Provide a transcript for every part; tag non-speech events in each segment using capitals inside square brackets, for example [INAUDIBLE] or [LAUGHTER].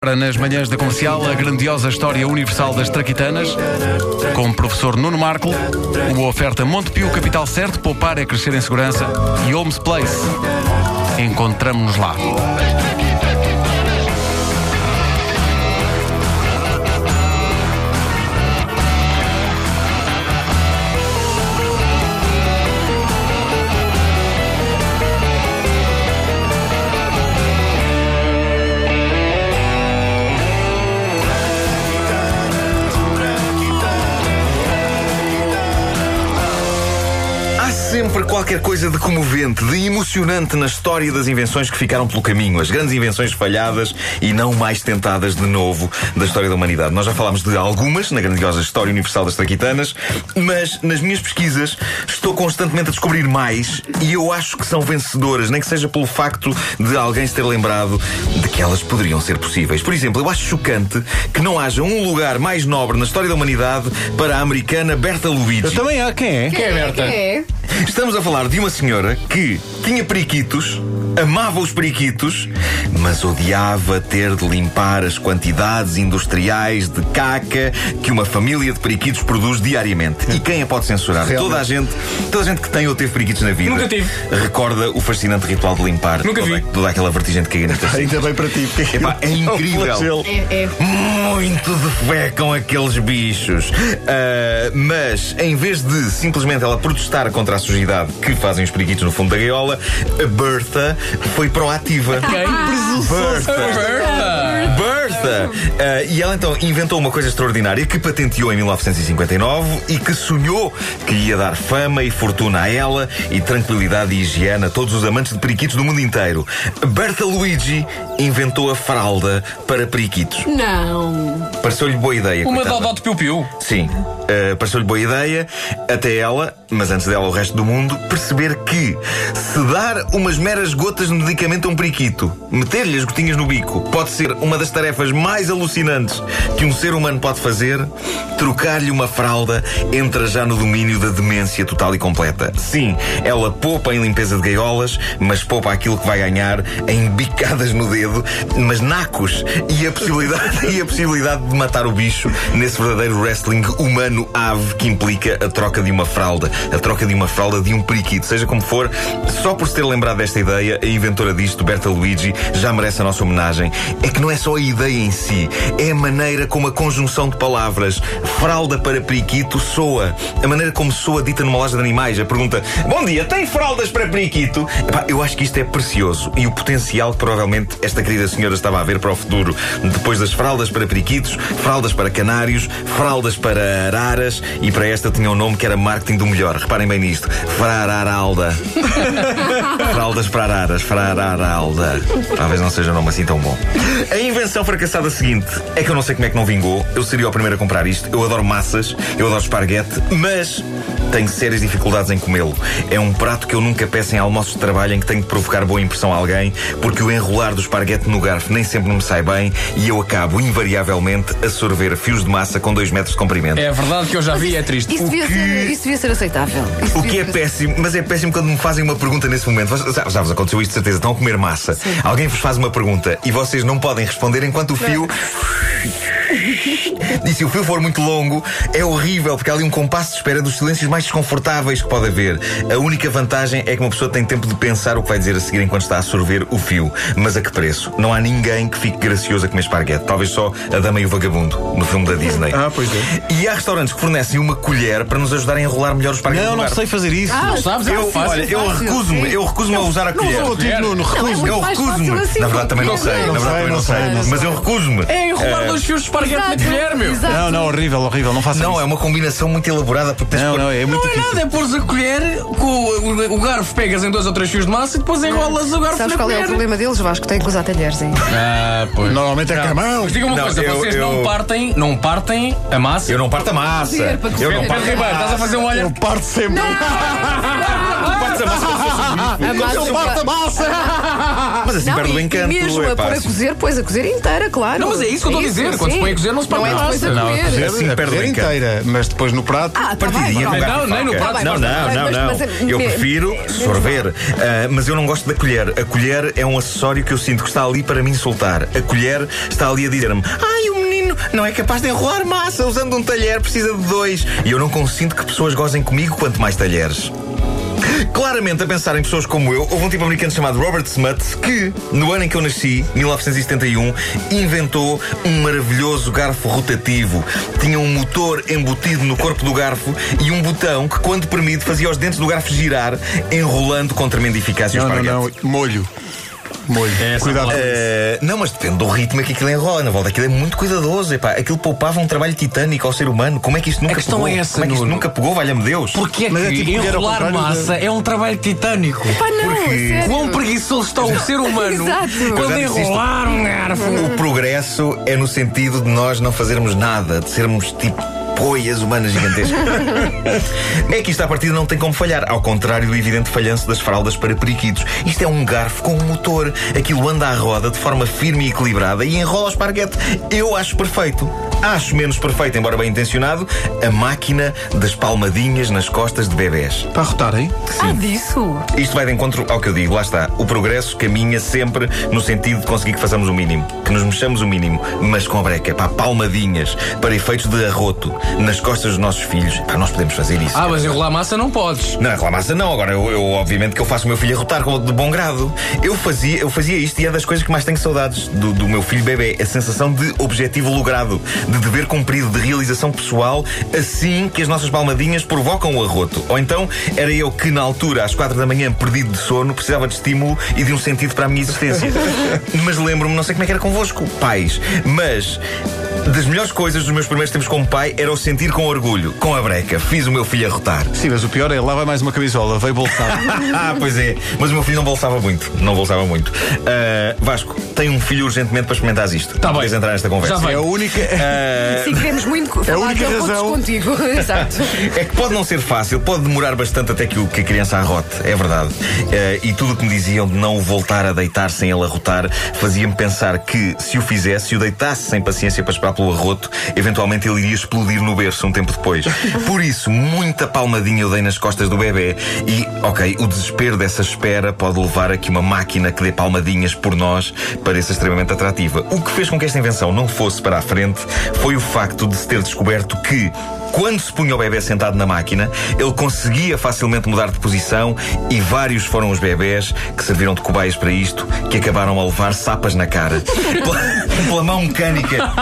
Para nas manhãs da comercial, a grandiosa história universal das traquitanas, com o professor Nuno Marco, uma oferta Montepio Capital Certo, poupar é crescer em segurança e Homes Place. Encontramos-nos lá. Sempre qualquer coisa de comovente, de emocionante na história das invenções que ficaram pelo caminho. As grandes invenções falhadas e não mais tentadas de novo da história da humanidade. Nós já falámos de algumas na grandiosa história universal das traquitanas, mas nas minhas pesquisas estou constantemente a descobrir mais e eu acho que são vencedoras, nem que seja pelo facto de alguém se ter lembrado de que elas poderiam ser possíveis. Por exemplo, eu acho chocante que não haja um lugar mais nobre na história da humanidade para a americana Berta Luigi. Também há, quem é? Quem é Berta? É. Estamos a falar de uma senhora que tinha periquitos, amava os periquitos, mas odiava ter de limpar as quantidades industriais de caca que uma família de periquitos produz diariamente. E quem a pode censurar? Toda a gente, toda a gente que tem ou teve periquitos na vida Nunca tive. recorda o fascinante ritual de limpar Nunca toda, vi. toda aquela vertigem de caganita. [LAUGHS] Ainda bem para ti. Epá, é incrível. É, é. Muito defecam aqueles bichos. Ah, mas, em vez de simplesmente ela protestar contra a sujidade que fazem os periquitos no fundo da gaiola, a Bertha foi proativa. Bertha. Berta! Ah, e ela então inventou uma coisa extraordinária que patenteou em 1959 e que sonhou que ia dar fama e fortuna a ela e tranquilidade e higiene a todos os amantes de periquitos do mundo inteiro. Berta Luigi inventou a fralda para periquitos. Não. Pareceu-lhe boa ideia. Uma. Dodó de piu-piu. Sim, uh, pareceu-lhe boa ideia, até ela, mas antes dela o resto do mundo, perceber que se dar umas meras gotas de medicamento a um periquito, meter-lhe as gotinhas no bico, pode ser uma das tarefas mais alucinantes que um ser humano pode fazer, trocar-lhe uma fralda entra já no domínio da demência total e completa. Sim, ela poupa em limpeza de gaiolas, mas poupa aquilo que vai ganhar em bicadas no dedo, mas nacos e a possibilidade, [LAUGHS] e a possibilidade de matar o bicho nesse verdadeiro wrestling humano-ave que implica a troca de uma fralda, a troca de uma fralda de um periquito, seja como for, só por se ter lembrado desta ideia, a inventora disto, Berta Luigi, já merece a nossa homenagem. É que não é só a ideia em si, é a maneira como a conjunção de palavras fralda para periquito soa, a maneira como soa dita numa loja de animais. A pergunta: Bom dia, tem fraldas para periquito? Epá, eu acho que isto é precioso e o potencial que provavelmente esta querida senhora estava a ver para o futuro. Depois das fraldas para periquitos, fraldas para canários, fraldas para araras e para esta tinha um nome que era marketing do melhor. Reparem bem nisto: Frararalda. [LAUGHS] fraldas para araras, Frararalda. Talvez não seja um nome assim tão bom. A invenção fracassada seguinte é que eu não sei como é que não vingou. Eu seria o primeiro a comprar isto. Eu adoro massas, eu adoro esparguete, mas tenho sérias dificuldades em comê-lo. É um prato que eu nunca peço em almoços de trabalho em que tenho de provocar boa impressão a alguém, porque o enrolar do esparguete no garfo nem sempre me sai bem e eu acabo invariavelmente a sorver fios de massa com 2 metros de comprimento. É verdade que eu já vi é triste. Isso devia, que- ser, isso devia ser aceitável. Isso O que é ser- péssimo, mas é péssimo quando me fazem uma pergunta nesse momento. Já, já vos aconteceu isto de certeza, estão a comer massa. Alguém vos faz uma pergunta e vocês não podem responder enquanto o fio. E se o fio for muito longo, é horrível, porque há ali um compasso de espera dos silêncios mais desconfortáveis que pode haver. A única vantagem é que uma pessoa tem tempo de pensar o que vai dizer a seguir enquanto está a sorver o fio. Mas a que preço? Não há ninguém que fique gracioso a comer esparguete. Talvez só a Dama e o Vagabundo, no filme da Disney. Ah, pois é. E há restaurantes que fornecem uma colher para nos ajudarem a enrolar melhor os esparguetes. Não, não sei fazer isso. Ah, Sabes? É Eu, fácil. olha, eu recuso-me, eu recuso-me a usar a colher. Não, tipo, Nuno, Não, é recuso. muito Eu recuso-me. assim, Na verdade também não sei, na Não verdade sei, também não não sei, não Mas eu recuso-me. É enrolar dois fios de esparguete Exato, colher, meu. exato. Não, não, horrível, horrível. Não faça Não, isso. é uma combinação muito elaborada porque tens de Não, pôr- não, é muito Não é difícil. nada, é pôres a colher, com o, o garfo pegas em dois ou três fios de massa e depois enrolas o garfo Sabes na qual é o colher. problema deles, Vasco? Tem que usar talheres aí. Ah, pois. Normalmente é com a mão. Mas diga uma Não, coisa, eu- vocês eu- não partem, não partem a massa. Eu não parto a massa. Eu não parto a Ribeiro, estás a massa. fazer um olho. Eu parto sempre. Partes a massa como se fosse um bife. A massa Ele parte a massa! Mas assim Não, perde o e- encanto. E mesmo é a pôr a assim- cozer, pois a cozer inteira, claro. Não, mas é isso que eu estou a dizer. Quando se põe a cozer, não se parte Não é a massa. Não, comer. cozer, Assim perde cozer encanto. inteira, mas depois no prato. Ah, tá Partidinha bem, com garfo Não, e nem no faca. prato, Não, não, não, mas- não, mas- não. mas é- Eu prefiro sorver. Ah, mas eu não gosto da colher. A colher é um acessório que eu sinto que está ali para me insultar. A colher está ali a dizer-me: Ai, o menino não é capaz de enrolar massa usando um talher, precisa de dois. E eu não consinto que pessoas gozem comigo quanto mais talheres. Claramente, a pensar em pessoas como eu, houve um tipo americano chamado Robert Smuts que, no ano em que eu nasci, 1971, inventou um maravilhoso garfo rotativo. Tinha um motor embutido no corpo do garfo e um botão que, quando permite, fazia os dentes do garfo girar, enrolando com tremenda eficácia o Não, não, esparguete. não. Molho. Molho. Cuidado. Eh, não, mas depende do ritmo que aquilo enrola na volta. Aquilo é muito cuidadoso. Epá, aquilo poupava um trabalho titânico ao ser humano. Como é que isto nunca questão pegou? é essa, Como é que isto Nuno. nunca pegou? Valha-me Deus. Porquê é é que tipo ao enrolar massa é um trabalho titânico? Pá, não, Porque- sério. Quão preguiçoso está o ser humano quando enrolar um garfo? O progresso é no sentido de nós não fazermos nada, de sermos tipo poias humanas gigantescas. [LAUGHS] é que isto à partida não tem como falhar, ao contrário do evidente falhanço das fraldas para periquitos. Isto é um garfo com um motor. Aquilo anda à roda de forma firme e equilibrada e enrola o esparguete. Eu acho perfeito. Acho menos perfeito, embora bem intencionado, a máquina das palmadinhas nas costas de bebés. Para arrotar, hein? Ah, disso? Isto vai de encontro ao que eu digo, lá está. O progresso caminha sempre no sentido de conseguir que façamos o mínimo, que nos mexamos o mínimo, mas com a breca, pá, palmadinhas, para efeitos de arroto, nas costas dos nossos filhos. Pá, nós podemos fazer isso. Ah, mas enrolar massa não podes. Não, reclamaça não. Agora, eu, eu, obviamente que eu faço o meu filho arrotar com- de bom grado. Eu fazia, eu fazia isto e é das coisas que mais tenho saudades do, do meu filho bebê. A sensação de objetivo logrado, de dever cumprido, de realização pessoal, assim que as nossas palmadinhas provocam o arroto. Ou então, era eu que, na altura, às quatro da manhã, perdido de sono, precisava de estímulo e de um sentido para a minha existência. [LAUGHS] mas lembro-me, não sei como é que era convosco, pais, mas das melhores coisas dos meus primeiros tempos como pai era o sentir com orgulho, com a breca. Fiz o meu filho arrotar. Sim, mas o pior é lá vai mais uma camisola, veio bolsar. [LAUGHS] Ah, pois é. Mas o meu filho não bolsava muito. Não bolsava muito. Ah, Vasco, tenho um filho urgentemente para experimentares isto. Tá bem. Podes entrar nesta conversa. Já vai. é a única. Ah, [LAUGHS] Sim, queremos muito falar única de arrotos razão. contigo. [LAUGHS] Exato. É que pode não ser fácil, pode demorar bastante até que, o, que a criança arrote, é verdade. Eh, e tudo o que me diziam de não o voltar a deitar sem ele arrotar fazia-me pensar que, se o fizesse, se o deitasse sem paciência para esperar pelo arroto, eventualmente ele iria explodir no berço um tempo depois. [LAUGHS] Por isso, muita palmadinha eu dei nas costas do bebê e, ok, o desespero dessa espera pode levar a que uma máquina que dê palmadinhas por nós pareça extremamente atrativa. O que fez com que esta invenção não fosse para a frente foi o facto de se ter descoberto que quando se punha o bebê sentado na máquina, ele conseguia facilmente mudar de posição e vários foram os bebés que serviram de cobaias para isto, que acabaram a levar sapas na cara. [LAUGHS] pela, pela mão mecânica. [LAUGHS]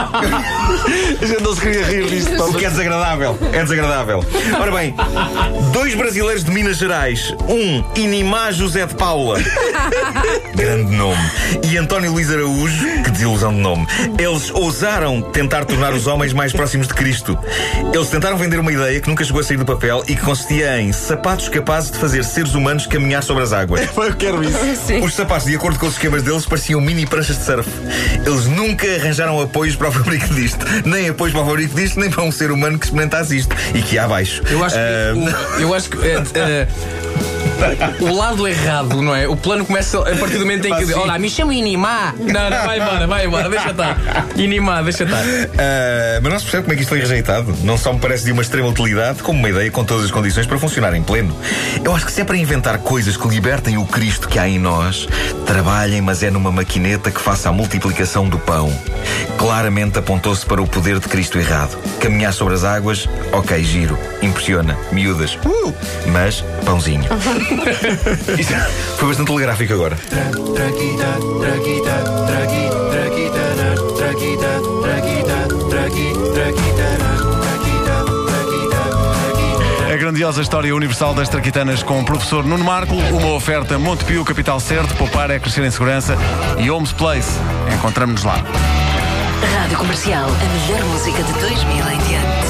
A gente não se queria rir disto. O que é desagradável. É desagradável. Ora bem, dois brasileiros de Minas Gerais. Um, Inimá José de Paula. [LAUGHS] Grande nome. E António Luís Araújo. Que desilusão de nome. Eles ousaram tentar tornar os homens mais próximos de Cristo. Eles tentaram vender uma ideia que nunca chegou a sair do papel e que consistia em sapatos capazes de fazer seres humanos caminhar sobre as águas. [LAUGHS] Eu quero isso. [LAUGHS] Sim. Os sapatos, de acordo com os esquemas deles, pareciam mini pranchas de surf. Eles nunca arranjaram apoios para o [LAUGHS] fabrico disto. Nem apoios para o fabrico disto, nem para um ser humano que experimentasse isto. E que há abaixo. Eu acho que. O- eu acho que. eh, eh, o lado errado, não é? O plano começa a partir do momento em que. Olha, me chama Inimá. Não, não, vai embora, vai embora, deixa estar. Inimá, deixa estar. ah, mas não se percebe como é que isto foi rejeitado. Não só me parece de uma extrema utilidade, como uma ideia com todas as condições para funcionar em pleno. Eu acho que se é para inventar coisas que libertem o Cristo que há em nós, trabalhem, mas é numa maquineta que faça a multiplicação do pão. Claramente apontou-se para o poder de Cristo errado. Caminhar sobre as águas, ok, giro, impressiona, miúdas, uh, mas pãozinho. Isto foi bastante telegráfico agora. A grandiosa história universal das traquitanas com o professor Nuno Marco, uma oferta Montepio, capital certo, poupar é crescer em segurança e Homes Place. Encontramos-nos lá. Rádio Comercial, a melhor música de 2000.